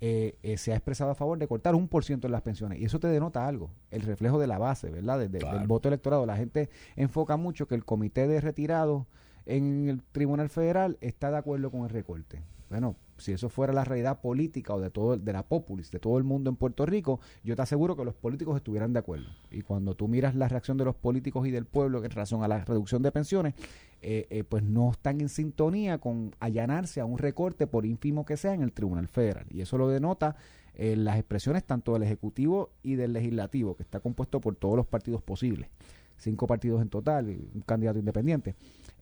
eh, eh, se ha expresado a favor de cortar un por ciento en las pensiones. Y eso te denota algo, el reflejo de la base, ¿verdad? del voto electorado. La gente enfoca mucho que el comité de retirados en el Tribunal Federal está de acuerdo con el recorte. Bueno, si eso fuera la realidad política o de todo de la populis, de todo el mundo en Puerto Rico, yo te aseguro que los políticos estuvieran de acuerdo. Y cuando tú miras la reacción de los políticos y del pueblo en relación a la reducción de pensiones, eh, eh, pues no están en sintonía con allanarse a un recorte, por ínfimo que sea, en el Tribunal Federal. Y eso lo denota eh, las expresiones tanto del Ejecutivo y del Legislativo, que está compuesto por todos los partidos posibles cinco partidos en total, un candidato independiente.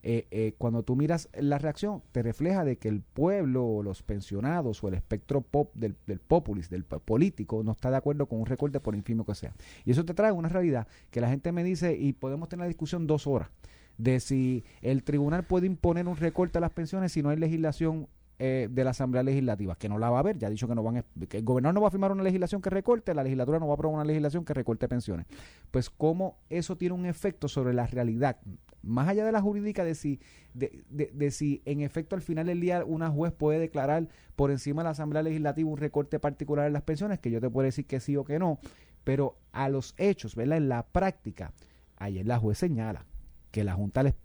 Eh, eh, cuando tú miras la reacción, te refleja de que el pueblo, o los pensionados o el espectro pop del, del populis, del político, no está de acuerdo con un recorte por infimo que sea. Y eso te trae una realidad que la gente me dice, y podemos tener la discusión dos horas, de si el tribunal puede imponer un recorte a las pensiones si no hay legislación eh, de la Asamblea Legislativa, que no la va a haber, ya ha dicho que no van que el gobernador no va a firmar una legislación que recorte, la legislatura no va a aprobar una legislación que recorte pensiones. Pues cómo eso tiene un efecto sobre la realidad, más allá de la jurídica de si, de, de, si en efecto al final del día una juez puede declarar por encima de la Asamblea Legislativa un recorte particular en las pensiones, que yo te puedo decir que sí o que no, pero a los hechos, ¿verdad? En la práctica, ayer la juez señala que la Junta, le,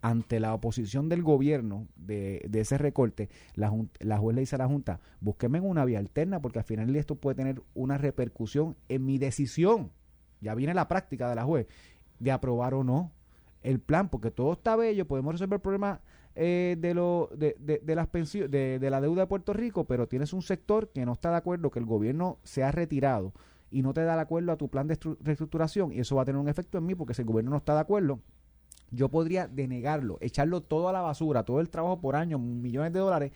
ante la oposición del gobierno de, ese recorte, la, la juez le dice a la Junta, búsqueme una vía alterna porque al final esto puede tener una repercusión en mi decisión. Ya viene la práctica de la juez de aprobar o no el plan, porque todo está bello, podemos resolver el problema eh, de, las de la deuda de Puerto Rico, pero tienes un sector que no está de acuerdo que el gobierno se ha retirado y no te da de acuerdo a tu plan de reestructuración y eso va a tener un efecto en mí porque si el gobierno no está de acuerdo, yo podría denegarlo, echarlo todo a la basura, todo el trabajo por año, millones de dólares,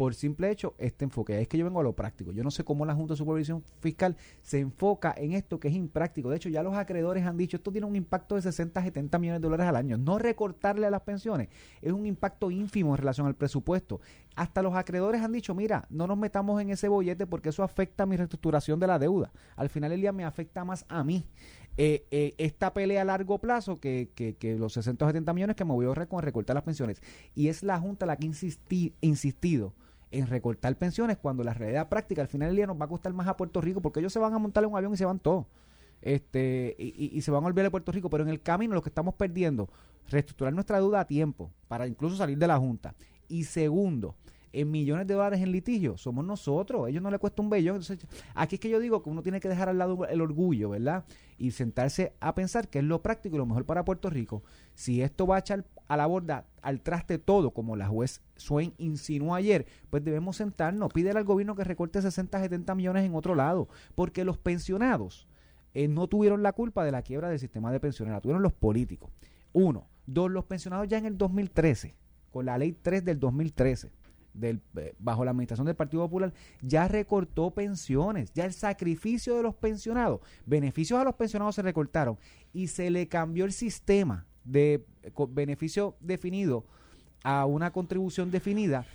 por simple hecho este enfoque. Es que yo vengo a lo práctico. Yo no sé cómo la Junta de Supervisión Fiscal se enfoca en esto que es impráctico. De hecho, ya los acreedores han dicho, esto tiene un impacto de 60, 70 millones de dólares al año. No recortarle a las pensiones es un impacto ínfimo en relación al presupuesto. Hasta los acreedores han dicho, mira, no nos metamos en ese bollete porque eso afecta a mi reestructuración de la deuda. Al final del día me afecta más a mí. Eh, eh, esta pelea a largo plazo que, que, que, los 670 millones que me voy a ahorrar con recortar las pensiones. Y es la Junta la que ha insistido en recortar pensiones cuando la realidad práctica al final del día nos va a costar más a Puerto Rico porque ellos se van a montar en un avión y se van todos. Este, y, se van a olvidar de Puerto Rico, pero en el camino lo que estamos perdiendo, reestructurar nuestra deuda a tiempo para incluso salir de la Junta. Y segundo, en millones de dólares en litigio, somos nosotros, ellos no le cuesta un bellón. Entonces, aquí es que yo digo que uno tiene que dejar al lado el orgullo, ¿verdad? Y sentarse a pensar que es lo práctico y lo mejor para Puerto Rico. Si esto va a echar a la borda, al traste todo, como la juez Swain insinuó ayer, pues debemos sentarnos, pídele al gobierno que recorte 60, 70 millones en otro lado, porque los pensionados eh, no tuvieron la culpa de la quiebra del sistema de pensiones, la tuvieron los políticos. Uno. Dos, los pensionados ya en el 2013, con la ley 3 del 2013, del, eh, bajo la administración del Partido Popular, ya recortó pensiones, ya el sacrificio de los pensionados, beneficios a los pensionados se recortaron y se le cambió el sistema de eh, beneficio definido a una contribución definida,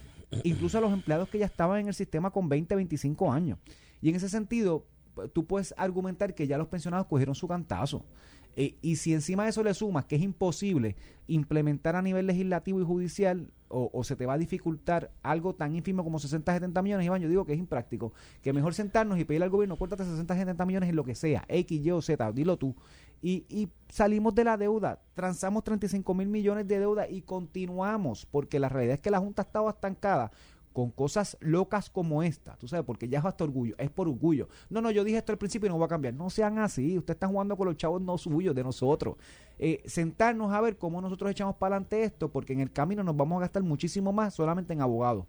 incluso a los empleados que ya estaban en el sistema con 20, 25 años. Y en ese sentido, tú puedes argumentar que ya los pensionados cogieron su cantazo. Eh, y si encima de eso le sumas que es imposible implementar a nivel legislativo y judicial o, se te va a dificultar algo tan ínfimo como 60, 70 millones, Iván, yo digo que es impráctico. Que mejor sentarnos y pedirle al gobierno, córtate 60, 70 millones en lo que sea, X, Y o Z, dilo tú. Y, salimos de la deuda, transamos 35 mil millones de deuda y continuamos, porque la realidad es que la Junta ha estado estancada con cosas locas como esta, tú sabes, porque ya es hasta orgullo, es por orgullo. No, no, yo dije esto al principio y no va a cambiar. No sean así, ustedes están jugando con los chavos no suyos, de nosotros. Eh, sentarnos a ver cómo nosotros echamos para adelante esto, porque en el camino nos vamos a gastar muchísimo más solamente en abogados.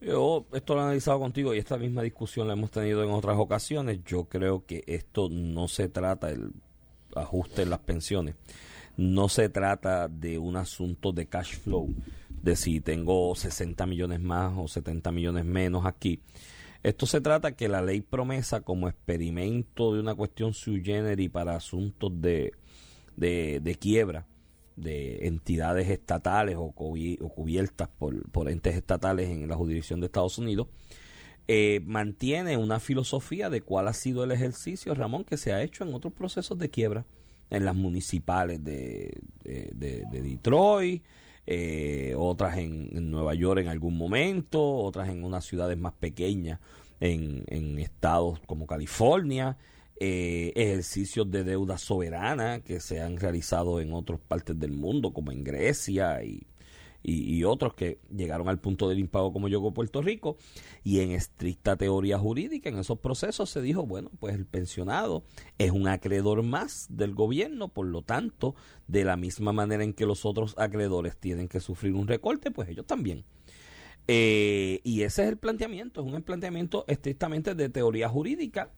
Yo esto lo he analizado contigo y esta misma discusión la hemos tenido en otras ocasiones. Yo creo que esto no se trata del ajuste en las pensiones, no se trata de un asunto de cash flow de si tengo 60 millones más o 70 millones menos aquí. Esto se trata que la ley promesa como experimento de una cuestión sui generis para asuntos de, de, quiebra de entidades estatales o, cubiertas por, por, entes estatales en la jurisdicción de Estados Unidos, eh, mantiene una filosofía de cuál ha sido el ejercicio, Ramón, que se ha hecho en otros procesos de quiebra, en las municipales de, de, Detroit, eh, otras en, Nueva York en algún momento, otras en unas ciudades más pequeñas, en, estados como California, eh, ejercicios de deuda soberana que se han realizado en otras partes del mundo, como en Grecia y, y, otros que llegaron al punto del impago como llegó Puerto Rico. Y en estricta teoría jurídica, en esos procesos se dijo, bueno, pues el pensionado es un acreedor más del gobierno, por lo tanto, de la misma manera en que los otros acreedores tienen que sufrir un recorte, pues ellos también. Eh, y ese es el planteamiento, es un planteamiento estrictamente de teoría jurídica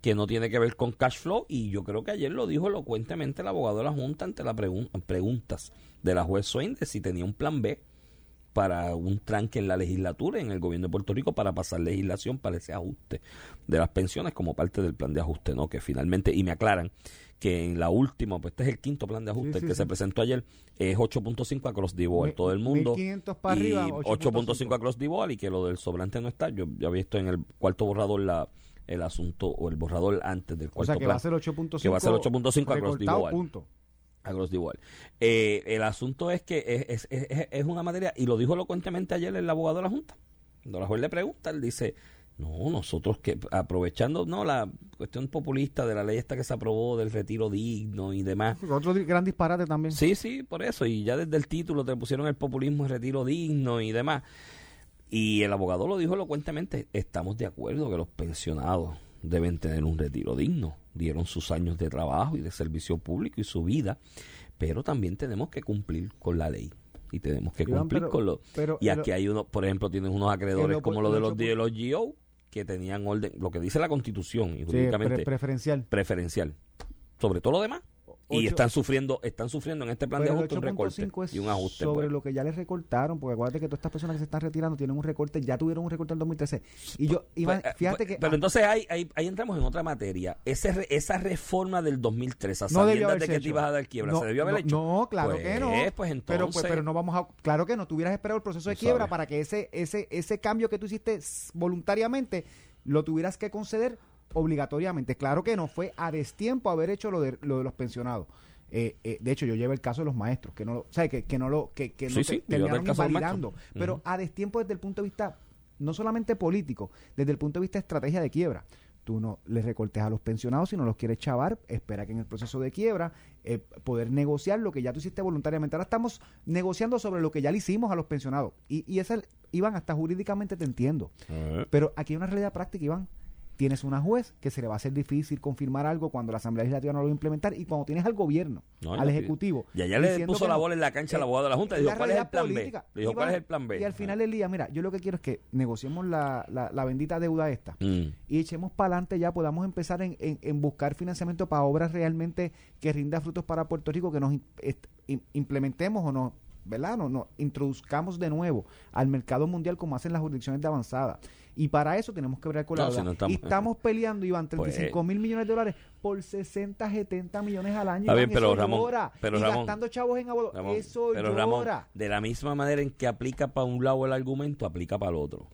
que no tiene que ver con cash flow y yo creo que ayer lo dijo elocuentemente el abogado de la Junta ante las preguntas de la juez Swain de si tenía un plan B para un tranque en la legislatura en el gobierno de Puerto Rico para pasar legislación para ese ajuste de las pensiones como parte del plan de ajuste, ¿no? Que finalmente, y me aclaran que en la última, pues este es el quinto plan de ajuste que se presentó ayer, es 8.5 across the board, todo el mundo. 1500 para arriba, 8.5 across the board y que lo del sobrante no está. Yo ya había visto en el cuarto borrador la el asunto o el borrador antes del cuarto o sea, que va a ser 8.5 que va a ser 8.5 across the board. Punto. Across the board. Eh, el asunto es que es, es, es, es, una materia, y lo dijo elocuentemente ayer el abogado de la Junta. Cuando la juez le pregunta, él dice, no, nosotros que aprovechando no la cuestión populista de la ley esta que se aprobó del retiro digno y demás. Otro gran disparate también. Sí, sí, por eso. Y ya desde el título te pusieron el populismo y retiro digno y demás. Y el abogado lo dijo elocuentemente, estamos de acuerdo que los pensionados deben tener un retiro digno. Dieron sus años de trabajo y de servicio público y su vida, pero también tenemos que cumplir con la ley y tenemos que cumplir con lo y aquí hay uno por ejemplo tienes unos acreedores como lo de los de los GO que tenían orden lo que dice la constitución y jurídicamente preferencial. preferencial. Sobre todo lo demás y están sufriendo están sufriendo en este plan de ajuste un recorte y un ajuste sobre pues. lo que ya les recortaron porque acuérdate que todas estas personas que se están retirando tienen un recorte ya tuvieron un recorte en 2013 y yo Iván, pues, eh, fíjate pues, que pero entonces ahí, ahí, entramos en otra materia. Ese, esa reforma del 2003 a no de que te ibas a dar quiebra no, se debió haber hecho no claro que no. Pues entonces pero, pero no vamos a claro que no tuvieras esperado el proceso de quiebra para que ese ese ese cambio que tú hiciste voluntariamente lo tuvieras que conceder obligatoriamente claro que no fue a destiempo haber hecho lo de, lo de los pensionados eh, eh, de hecho, yo llevo el caso de los maestros, que no lo, ¿sabes? Que, que no lo, que, que no terminaron invalidando. Pero a destiempo desde el punto de vista, no solamente político, desde el punto de vista de estrategia de quiebra. Tú no les recortes a los pensionados, si no los quieres chavar, espera que en el proceso de quiebra eh, poder negociar lo que ya tú hiciste voluntariamente. Ahora estamos negociando sobre lo que ya le hicimos a los pensionados. Y, y esa, Iván, hasta jurídicamente te entiendo. Pero aquí hay una realidad práctica, Iván tienes una juez que se le va a hacer difícil confirmar algo cuando la Asamblea Legislativa no lo va a implementar y cuando tienes al gobierno, al Ejecutivo. Y allá le puso la bola en la cancha al abogado de la Junta y dijo, ¿cuál es el plan B? dijo, ¿cuál es el plan B? Y al final del día, mira, yo lo que quiero es que negociemos la, la, bendita deuda esta mm. y echemos para adelante ya, podamos empezar en, en, buscar financiamiento para obras realmente que rinda frutos para Puerto Rico, que nos implementemos o no ¿verdad? No, no, introduzcamos de nuevo al mercado mundial como hacen las jurisdicciones de avanzada. Y para eso tenemos que ver con la y estamos peleando, Iván, 35 pues, mil millones de dólares por 60, 70 millones al año. Está pero Ramón, pero y gastando chavos en abogados. Eso pero Ramón, de la misma manera en que aplica para un lado el argumento, aplica para el otro.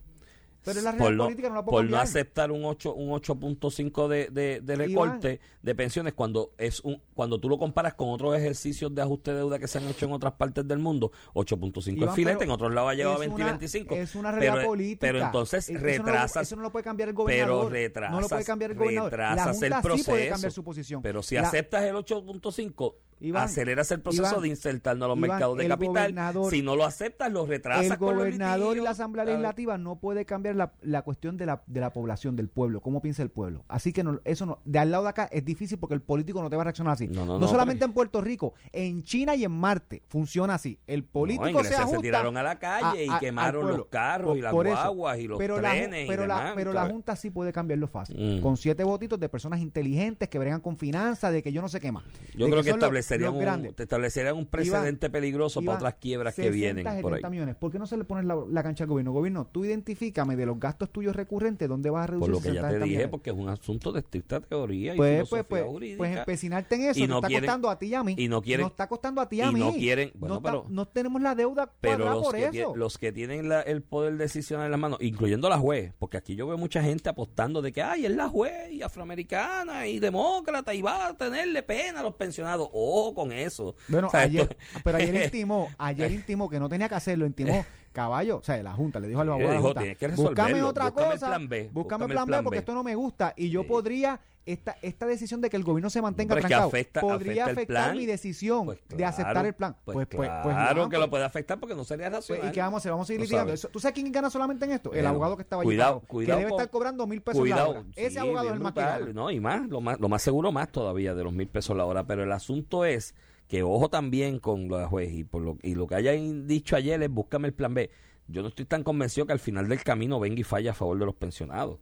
Pero la por no, política no la Por no aceptar un 8 un 8.5 de, de, de, recorte de pensiones cuando es un cuando tú lo comparas con otros ejercicios de ajuste de deuda que se han hecho en otras partes del mundo, 8.5 es filete, en otros lados ha llegado a 20 y 25. Es una realidad pero, política. Pero entonces retrasas. Eso no, lo, puede cambiar el gobernador. Pero retrasas. No lo puede cambiar el gobernador. Retrasas el proceso. Sí puede cambiar su posición. Pero si aceptas el 8.5 aceleras el proceso de insertarnos a los mercados de capital. Si no lo aceptas, lo retrasas. El gobernador y la Asamblea Legislativa no puede cambiar la, la cuestión de la, de la población, del pueblo, cómo piensa el pueblo. Así que no, eso no, de al lado de acá es difícil porque el político no te va a reaccionar así. No, solamente en Puerto Rico, en China y en Marte funciona así. El político se ajusta. se tiraron a la calle y quemaron los carros y las guaguas y los pero trenes. La, pero, la, pero la Junta sí puede cambiarlo fácil. Mm. Con siete votitos de personas inteligentes que bregan con finanzas, de que yo no sé qué más. Yo creo que, establecer establecerían, los un, te establecerían un precedente peligroso para otras quiebras que 60, vienen por ahí. 70 millones. ¿Por qué no se le pone la, la cancha al gobierno? Gobierno, tú identifícame de los gastos tuyos recurrentes, ¿dónde vas a reducir Por lo que 60 ya te dije, porque es un asunto de estricta teoría y Pues, filosofía pues, pues, jurídica. pues empecinarte en eso, Y te no está costando a ti y a mí. y no quieren- Nos está costando a ti y a y mí. no quieren- bueno, no, pero- no tenemos la deuda pero los por que, eso. los que tienen la- el poder decisional en las manos, incluyendo la juez, porque aquí yo veo mucha gente apostando de que, ay, es la juez y afroamericana y demócrata y va a tenerle pena a los pensionados. Ojo con eso. Bueno, O sea, ayer, esto- pero ayer [laughs] intimó, ayer [laughs] intimó que no tenía que hacerlo, intimó caballo, o sea, la Junta le dijo al abogado de la dijo, Junta, "Tienes que búscame otra búscame el cosa, plan B, búscame el plan B porque B". esto no me gusta y yo Sí. podría esta esta decisión de que el gobierno se mantenga que trancado afecta- podría afecta afectar plan. mi decisión Pues de aceptar el plan. Pues, Pues, pues, pues, claro que pues, lo puede afectar porque no sería pues, racional. ¿Y qué vamos a hacer? Vamos a seguir Tú litigando. Eso- ¿Tú sabes quién gana solamente en esto? el Bueno, abogado que estaba allí. cuidado- pagado, cuidado que debe estar cobrando mil pesos la Cuidado, hora. Ese sí, abogado es el más que. No, y más, lo más, lo más seguro más todavía de los mil pesos la hora. Pero el asunto es que ojo también con la juez y, por lo, y lo que hayan dicho ayer es búscame el plan B. Yo no estoy tan convencido que al final del camino venga y falle a favor de los pensionados.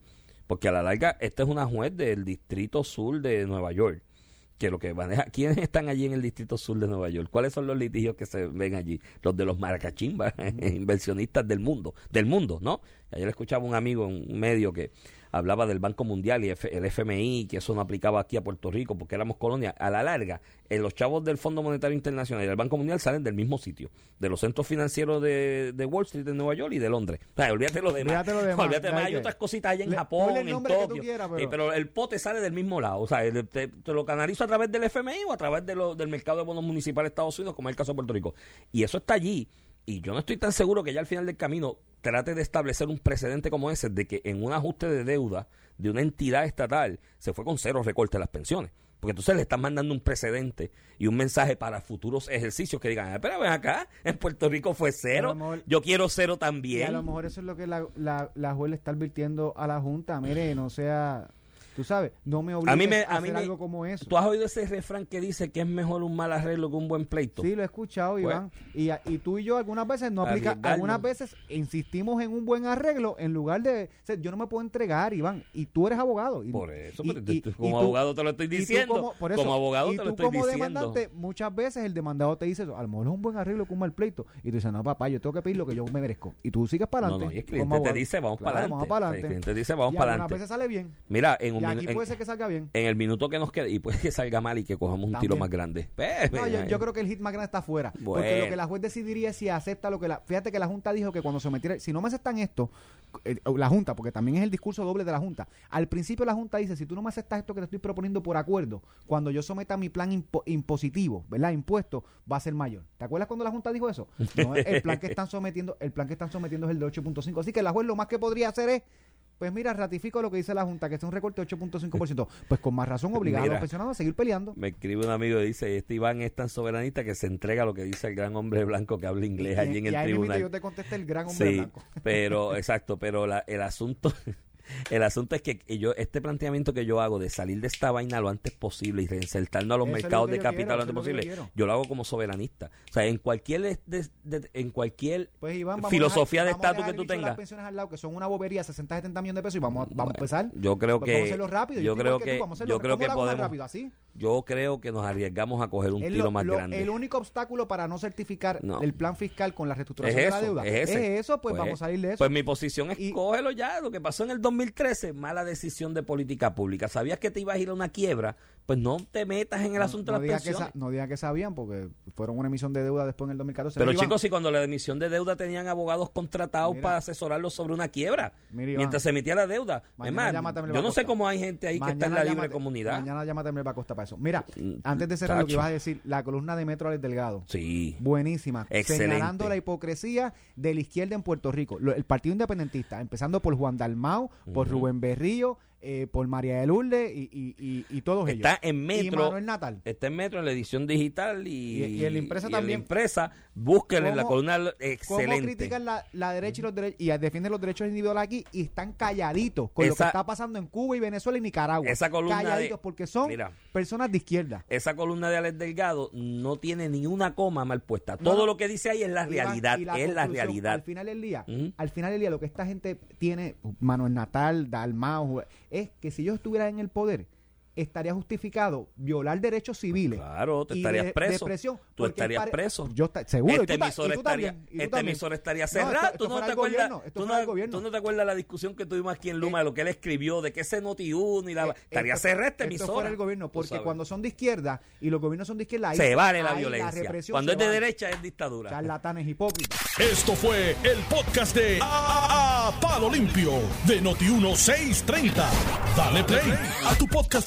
Porque a la larga, esta es una juez del Distrito Sur de Nueva York. Que lo que maneja, ¿quiénes están allí en el Distrito Sur de Nueva York? ¿Cuáles son los litigios que se ven allí? Los de los maracachimbas, [laughs] inversionistas del mundo, del mundo, ¿no? Ayer escuchaba un amigo en un medio que hablaba del Banco Mundial y el FMI, que eso no aplicaba aquí a Puerto Rico porque éramos colonia. A la larga, eh, los chavos del Fondo Monetario Internacional y del Banco Mundial salen del mismo sitio, de los centros financieros de, de Wall Street de Nueva York y de Londres. O sea, olvídate lo demás. Olvídate lo demás, [laughs] Olvídate más. Hay ¿sabes otras cositas allá en Le- Japón, en Tokio. quieras, Eh, pero- pero el pote sale del mismo lado. O sea, el- te, te lo canalizo a través del FMI o a través de lo- del mercado de bonos municipales de Estados Unidos, como es el caso de Puerto Rico. Y eso está allí. Y yo no estoy tan seguro que ya al final del camino trate de establecer un precedente como ese de que en un ajuste de deuda de una entidad estatal se fue con cero recorte a las pensiones. Porque entonces le están mandando un precedente y un mensaje para futuros ejercicios que digan, "Ah, espera, ven acá, en Puerto Rico fue cero, mejor- yo quiero cero Y también. a lo mejor eso es lo que la, la, la juez le está advirtiendo a la Junta. Mire, no sea, tú sabes, no me obligues a, mí me- a mí hacer me- algo como eso. ¿Tú has oído ese refrán que dice que es mejor un mal arreglo que un buen pleito? Sí, lo he escuchado, Pues- Iván. Y, y tú y yo algunas veces no aplica, Arriesgarnos. algunas veces insistimos en un buen arreglo en lugar de, o sea, yo no me puedo entregar, Iván, y tú eres abogado. Y, Por eso, y- pero como tú- abogado te lo estoy diciendo. como, por eso, como abogado te lo estoy como diciendo. demandante, muchas veces el demandado te dice eso, a lo mejor es un buen arreglo que un mal pleito. Y tú dices, no, papá, yo tengo que pedir lo que yo me merezco. Y tú sigues para No, adelante. no, y el cliente te dice, vamos Claro, para adelante. Vamos para El cliente dice, vamos para adelante. veces sale bien. Mira, en un Y aquí en- puede ser que salga bien. en el minuto que nos queda, y puede que salga mal y que cojamos un tiro más grande. Pues, No, yo, pues, yo creo que el hit más grande está afuera. Porque lo que la juez decidiría es si acepta lo que la. Fíjate que la Junta dijo que cuando se metiera. Si no me aceptan esto, eh, la Junta, porque también es el discurso doble de la Junta. Al principio la Junta dice: si tú no me aceptas esto que te estoy proponiendo por acuerdo, cuando yo someta mi plan impo- impositivo, ¿verdad? Impuesto, va a ser mayor. ¿Te acuerdas cuando la Junta dijo eso? [laughs] No, el plan que están sometiendo, el plan que están sometiendo es el de 8.5. Así que la juez lo más que podría hacer es. Pues mira, ratifico lo que dice la Junta, que es un recorte de 8.5%. Pues con más razón obligar a los pensionados a seguir peleando. Me escribe un amigo y dice, este Iván es tan soberanista que se entrega a lo que dice el gran hombre blanco que habla inglés allí en y el tribunal. yo te contesté el gran hombre Sí, blanco. pero [laughs] exacto, pero la- el asunto el asunto es que yo este planteamiento que yo hago de salir de esta vaina lo antes posible y reinsertarnos a los Eso mercados lo de capital quiero, lo antes lo yo posible. Yo lo hago como soberanista. O sea, en cualquier de- de- de- en cualquier Pues Iván, filosofía de dejar- estatus que tú tengas. Las pensiones al lado, que son una bobería, 60, 70 millones de pesos, y vamos, a- vamos a empezar. Yo creo Pues que vamos a hacerlo rápido. yo creo que tú, vamos a hacerlo- yo creo ¿cómo que podemos rápido así. yo creo que nos arriesgamos a coger un Es tiro más grande. El único obstáculo para no certificar No. el plan fiscal con la reestructuración Es de la deuda. es ese. eso, pues, vamos a salir de eso. Pues mi posición es cógelo ya. Lo que pasó en el 2013, mala decisión de política pública. Sabías que te ibas a ir a una quiebra, pues no te metas en el No- asunto no, de las que pensiones. sa- no digan que sabían, porque fueron una emisión de deuda después en el 2014. Pero chicos, si cuando la emisión de deuda tenían abogados contratados Mira. para asesorarlos sobre una quiebra, Mira, mientras se emitía la deuda. Es más, yo no sé cómo hay gente ahí que está en la libre llámate- comunidad. Mañana llámate a Costa para eso. Mira, Mm, antes de cerrar lo que ibas a decir, la columna de Metro Alex Delgado. Sí. Buenísima. Excelente. Señalando la hipocresía de la izquierda en Puerto Rico. El Partido Independentista, empezando por Juan Dalmau, por. Rubén Berrío, eh, por María de Lourdes y, y, y, y todos ellos. Está en Y Metro. Manuel Natal. Está en Metro, en la edición digital y, Y- en la impresa también. En la impresa, búsquenle la ¿Cómo- columna ¿Cómo excelente. critican la, la derecha y los derechos y defienden los derechos individuales aquí y están calladitos con lo que está pasando en Cuba y Venezuela y Nicaragua? Esa columna de- calladitos porque son Mira. personas de izquierda. Esa columna de Alex Delgado no tiene ni una coma mal puesta. No, Todo lo que dice ahí es la realidad. es la realidad. Al final del día, al final del día, lo que esta gente tiene, Manuel Natal, Dalmau, es que si ellos estuvieran en el poder, estaría justificado violar derechos civiles. Claro, te y estarías de- preso. Tú estarías pare- preso. Yo está- seguro. Este ta- emisor estaría, este estaría No, esto- cerrado. esto ¿Tú, no te acuerdas, tú, no, te acuerdas la discusión que tuvimos aquí en Luma Eh, de lo que él escribió, de que ese Noti 1 y la... Eh, estaría esto- cerrada esta esto emisora. fuera el gobierno, porque cuando son de izquierda y los gobiernos son de izquierda, ahí, Se vale la violencia. represión Cuando es de vale. derecha es dictadura. Charlatanes hipócritas. Esto fue el podcast de A, A- Palo Limpio de Noti1630. Dale play a tu podcast